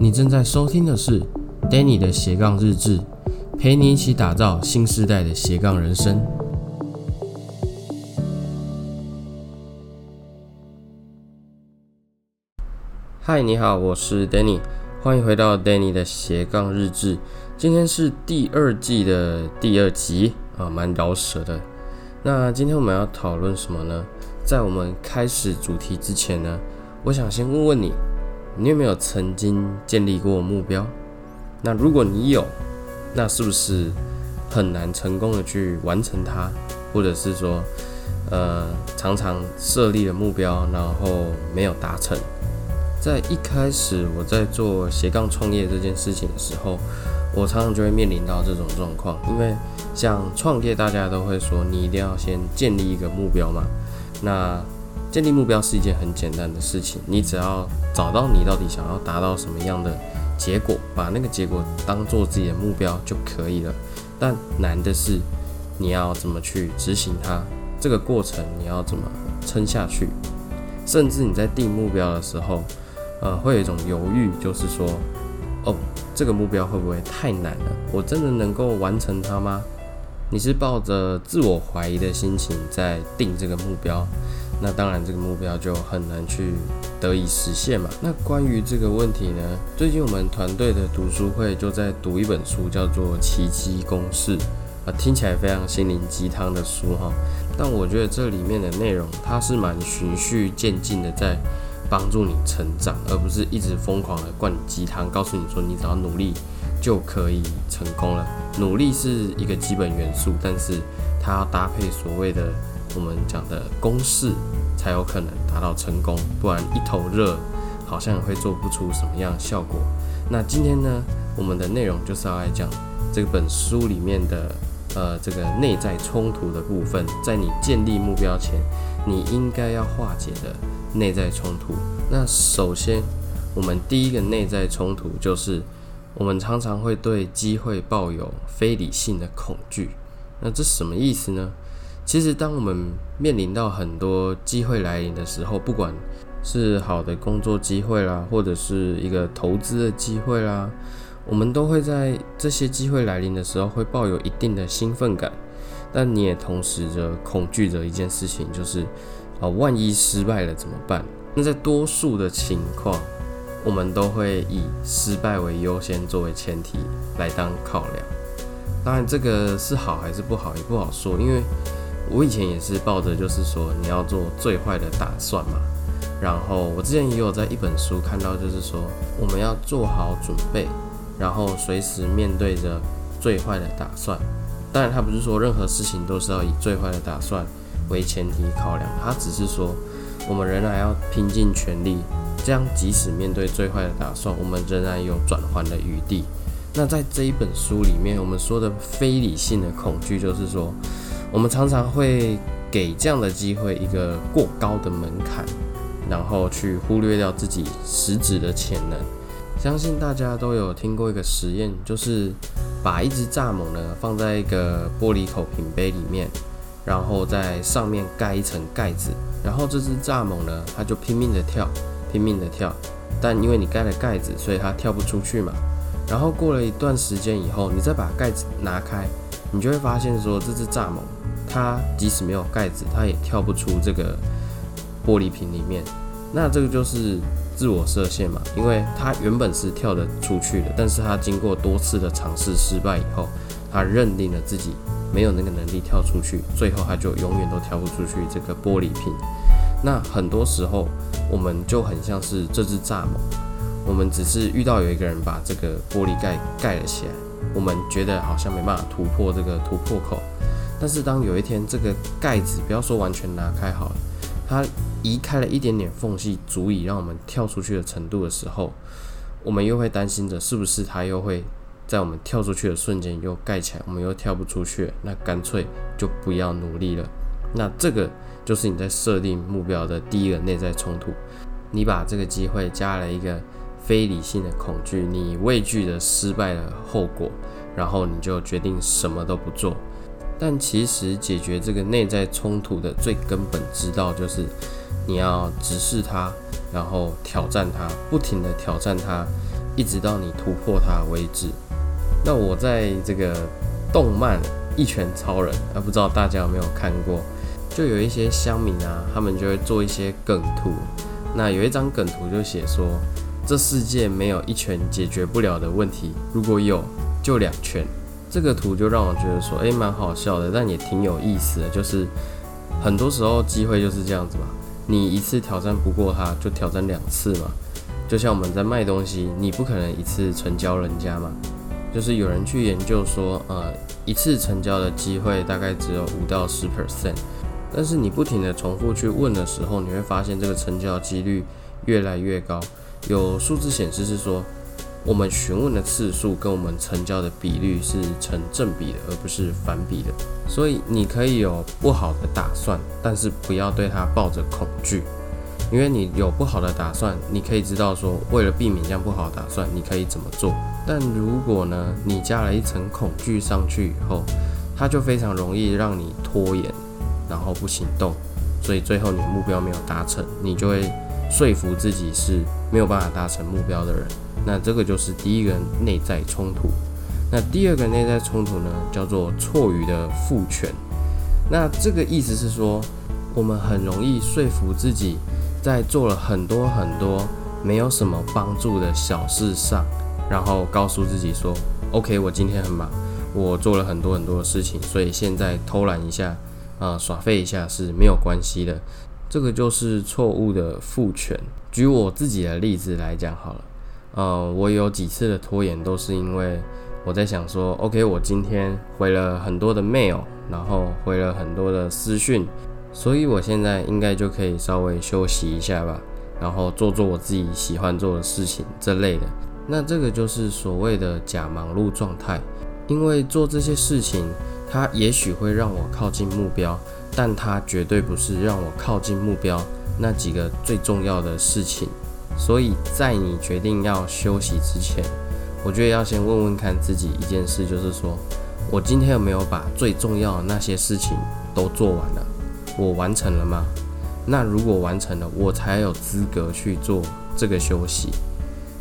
你正在收听的是 Danny 的斜杠日志，陪你一起打造新时代的斜杠人生。嗨，你好，我是 Danny，欢迎回到 Danny 的斜杠日志。今天是第二季的第二集啊，蛮饶舌的。那今天我们要讨论什么呢？在我们开始主题之前呢，我想先问问你，你有没有曾经建立过目标？那如果你有，那是不是很难成功的去完成它，或者是说，呃，常常设立了目标，然后没有达成？在一开始我在做斜杠创业这件事情的时候，我常常就会面临到这种状况，因为像创业，大家都会说你一定要先建立一个目标嘛。那建立目标是一件很简单的事情，你只要找到你到底想要达到什么样的结果，把那个结果当做自己的目标就可以了。但难的是你要怎么去执行它，这个过程你要怎么撑下去，甚至你在定目标的时候，呃，会有一种犹豫，就是说，哦，这个目标会不会太难了？我真的能够完成它吗？你是抱着自我怀疑的心情在定这个目标，那当然这个目标就很难去得以实现嘛。那关于这个问题呢，最近我们团队的读书会就在读一本书，叫做《奇迹公式》啊，听起来非常心灵鸡汤的书哈。但我觉得这里面的内容它是蛮循序渐进的，在帮助你成长，而不是一直疯狂的灌你鸡汤，告诉你说你只要努力。就可以成功了。努力是一个基本元素，但是它要搭配所谓的我们讲的公式，才有可能达到成功。不然一头热，好像会做不出什么样效果。那今天呢，我们的内容就是要来讲这本书里面的呃这个内在冲突的部分，在你建立目标前，你应该要化解的内在冲突。那首先，我们第一个内在冲突就是。我们常常会对机会抱有非理性的恐惧，那这什么意思呢？其实，当我们面临到很多机会来临的时候，不管是好的工作机会啦，或者是一个投资的机会啦，我们都会在这些机会来临的时候会抱有一定的兴奋感，但你也同时着恐惧着一件事情，就是啊，万一失败了怎么办？那在多数的情况。我们都会以失败为优先作为前提来当考量。当然，这个是好还是不好也不好说，因为我以前也是抱着就是说你要做最坏的打算嘛。然后我之前也有在一本书看到，就是说我们要做好准备，然后随时面对着最坏的打算。当然，他不是说任何事情都是要以最坏的打算为前提考量，他只是说我们仍然要拼尽全力。这样，即使面对最坏的打算，我们仍然有转换的余地。那在这一本书里面，我们说的非理性的恐惧，就是说，我们常常会给这样的机会一个过高的门槛，然后去忽略掉自己实质的潜能。相信大家都有听过一个实验，就是把一只蚱蜢呢放在一个玻璃口瓶杯里面，然后在上面盖一层盖子，然后这只蚱蜢呢，它就拼命的跳。拼命的跳，但因为你盖了盖子，所以它跳不出去嘛。然后过了一段时间以后，你再把盖子拿开，你就会发现说，这只蚱蜢它即使没有盖子，它也跳不出这个玻璃瓶里面。那这个就是自我设限嘛，因为它原本是跳得出去的，但是它经过多次的尝试失败以后，它认定了自己没有那个能力跳出去，最后它就永远都跳不出去这个玻璃瓶。那很多时候，我们就很像是这只蚱蜢，我们只是遇到有一个人把这个玻璃盖盖了起来，我们觉得好像没办法突破这个突破口。但是当有一天这个盖子不要说完全拿开好了，它移开了一点点缝隙，足以让我们跳出去的程度的时候，我们又会担心着是不是它又会在我们跳出去的瞬间又盖起来，我们又跳不出去，那干脆就不要努力了。那这个。就是你在设定目标的第一个内在冲突，你把这个机会加了一个非理性的恐惧，你畏惧的失败的后果，然后你就决定什么都不做。但其实解决这个内在冲突的最根本之道，就是你要直视它，然后挑战它，不停的挑战它，一直到你突破它为止。那我在这个动漫《一拳超人》，啊，不知道大家有没有看过？就有一些乡民啊，他们就会做一些梗图。那有一张梗图就写说，这世界没有一拳解决不了的问题，如果有，就两拳。这个图就让我觉得说，诶，蛮好笑的，但也挺有意思的。就是很多时候机会就是这样子嘛，你一次挑战不过他，就挑战两次嘛。就像我们在卖东西，你不可能一次成交人家嘛。就是有人去研究说，呃，一次成交的机会大概只有五到十 percent，但是你不停的重复去问的时候，你会发现这个成交几率越来越高。有数字显示是说。我们询问的次数跟我们成交的比率是成正比的，而不是反比的。所以你可以有不好的打算，但是不要对它抱着恐惧，因为你有不好的打算，你可以知道说，为了避免这样不好的打算，你可以怎么做。但如果呢，你加了一层恐惧上去以后，它就非常容易让你拖延，然后不行动，所以最后你的目标没有达成，你就会说服自己是没有办法达成目标的人。那这个就是第一个内在冲突。那第二个内在冲突呢，叫做错语的父权。那这个意思是说，我们很容易说服自己，在做了很多很多没有什么帮助的小事上，然后告诉自己说：“OK，我今天很忙，我做了很多很多的事情，所以现在偷懒一下，啊，耍废一下是没有关系的。”这个就是错误的父权。举我自己的例子来讲好了。呃，我有几次的拖延都是因为我在想说，OK，我今天回了很多的 mail，然后回了很多的私讯，所以我现在应该就可以稍微休息一下吧，然后做做我自己喜欢做的事情这类的。那这个就是所谓的假忙碌状态，因为做这些事情，它也许会让我靠近目标，但它绝对不是让我靠近目标那几个最重要的事情。所以在你决定要休息之前，我觉得要先问问看自己一件事，就是说我今天有没有把最重要的那些事情都做完了？我完成了吗？那如果完成了，我才有资格去做这个休息。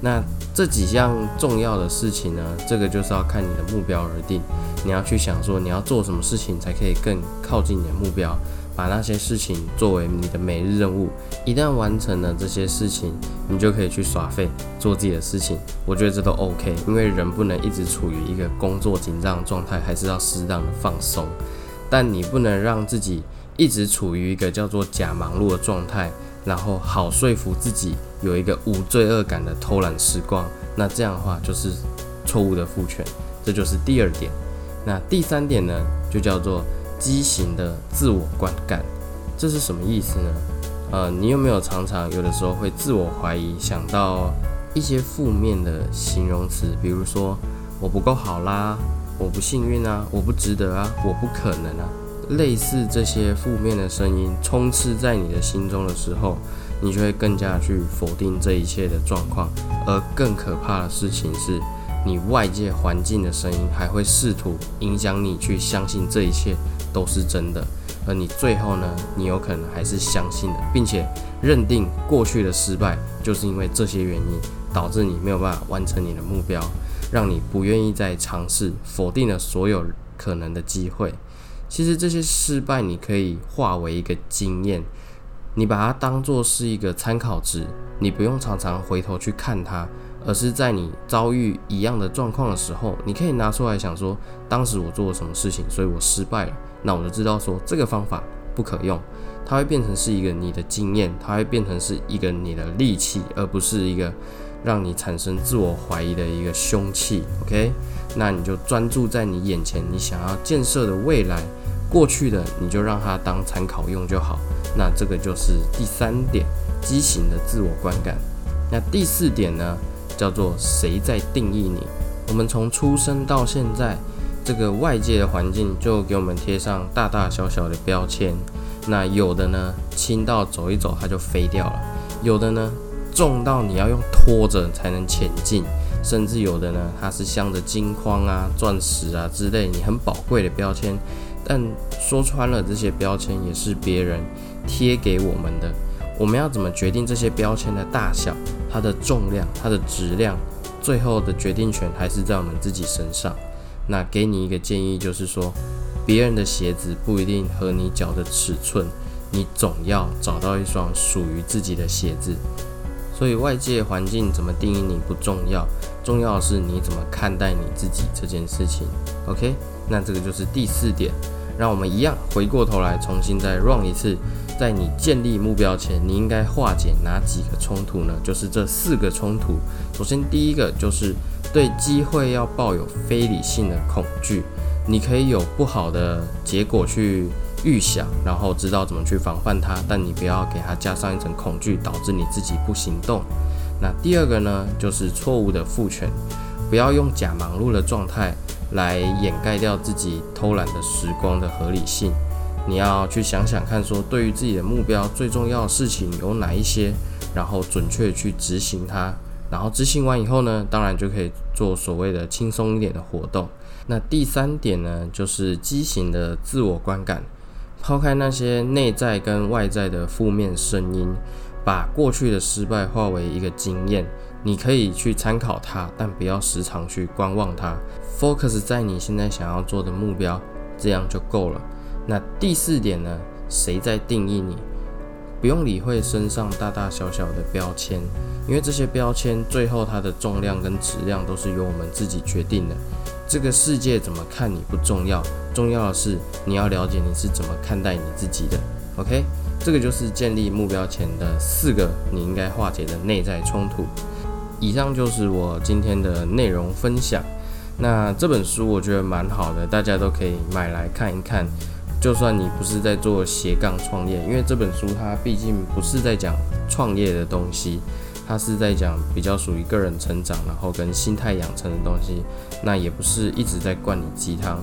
那这几项重要的事情呢？这个就是要看你的目标而定。你要去想说你要做什么事情才可以更靠近你的目标。把那些事情作为你的每日任务，一旦完成了这些事情，你就可以去耍废，做自己的事情。我觉得这都 OK，因为人不能一直处于一个工作紧张状态，还是要适当的放松。但你不能让自己一直处于一个叫做假忙碌的状态，然后好说服自己有一个无罪恶感的偷懒时光。那这样的话就是错误的父权，这就是第二点。那第三点呢，就叫做。畸形的自我观感，这是什么意思呢？呃，你有没有常常有的时候会自我怀疑，想到一些负面的形容词，比如说我不够好啦，我不幸运啊，我不值得啊，我不可能啊，类似这些负面的声音充斥在你的心中的时候，你就会更加去否定这一切的状况。而更可怕的事情是，你外界环境的声音还会试图影响你去相信这一切。都是真的，而你最后呢？你有可能还是相信的，并且认定过去的失败就是因为这些原因导致你没有办法完成你的目标，让你不愿意再尝试，否定了所有可能的机会。其实这些失败你可以化为一个经验，你把它当做是一个参考值，你不用常常回头去看它。而是在你遭遇一样的状况的时候，你可以拿出来想说，当时我做了什么事情，所以我失败了。那我就知道说这个方法不可用，它会变成是一个你的经验，它会变成是一个你的利器，而不是一个让你产生自我怀疑的一个凶器。OK，那你就专注在你眼前你想要建设的未来，过去的你就让它当参考用就好。那这个就是第三点，畸形的自我观感。那第四点呢？叫做谁在定义你？我们从出生到现在，这个外界的环境就给我们贴上大大小小的标签。那有的呢，轻到走一走它就飞掉了；有的呢，重到你要用拖着才能前进；甚至有的呢，它是镶着金框啊、钻石啊之类你很宝贵的标签。但说穿了，这些标签也是别人贴给我们的。我们要怎么决定这些标签的大小？它的重量、它的质量，最后的决定权还是在我们自己身上。那给你一个建议，就是说，别人的鞋子不一定合你脚的尺寸，你总要找到一双属于自己的鞋子。所以外界环境怎么定义你不重要，重要的是你怎么看待你自己这件事情。OK，那这个就是第四点。让我们一样回过头来重新再 run 一次，在你建立目标前，你应该化解哪几个冲突呢？就是这四个冲突。首先第一个就是对机会要抱有非理性的恐惧，你可以有不好的结果去预想，然后知道怎么去防范它，但你不要给它加上一层恐惧，导致你自己不行动。那第二个呢，就是错误的赋权，不要用假忙碌的状态。来掩盖掉自己偷懒的时光的合理性，你要去想想看，说对于自己的目标最重要的事情有哪一些，然后准确去执行它，然后执行完以后呢，当然就可以做所谓的轻松一点的活动。那第三点呢，就是畸形的自我观感，抛开那些内在跟外在的负面声音，把过去的失败化为一个经验。你可以去参考它，但不要时常去观望它。Focus 在你现在想要做的目标，这样就够了。那第四点呢？谁在定义你？不用理会身上大大小小的标签，因为这些标签最后它的重量跟质量都是由我们自己决定的。这个世界怎么看你不重要，重要的是你要了解你是怎么看待你自己的。OK，这个就是建立目标前的四个你应该化解的内在冲突。以上就是我今天的内容分享。那这本书我觉得蛮好的，大家都可以买来看一看。就算你不是在做斜杠创业，因为这本书它毕竟不是在讲创业的东西，它是在讲比较属于个人成长，然后跟心态养成的东西。那也不是一直在灌你鸡汤。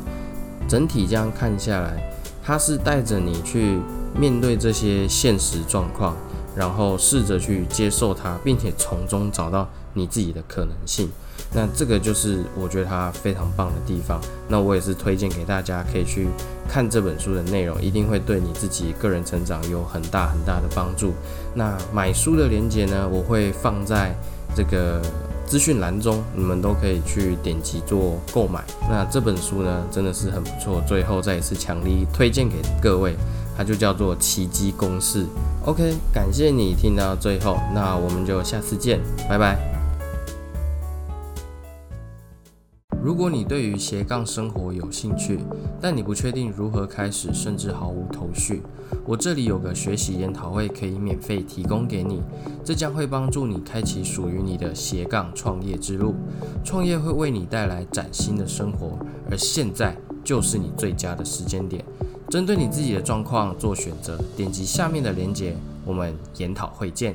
整体这样看下来，它是带着你去面对这些现实状况，然后试着去接受它，并且从中找到。你自己的可能性，那这个就是我觉得它非常棒的地方。那我也是推荐给大家，可以去看这本书的内容，一定会对你自己个人成长有很大很大的帮助。那买书的链接呢，我会放在这个资讯栏中，你们都可以去点击做购买。那这本书呢，真的是很不错。最后再一次强力推荐给各位，它就叫做《奇迹公式》。OK，感谢你听到最后，那我们就下次见，拜拜。如果你对于斜杠生活有兴趣，但你不确定如何开始，甚至毫无头绪，我这里有个学习研讨会可以免费提供给你，这将会帮助你开启属于你的斜杠创业之路。创业会为你带来崭新的生活，而现在就是你最佳的时间点。针对你自己的状况做选择，点击下面的链接，我们研讨会见。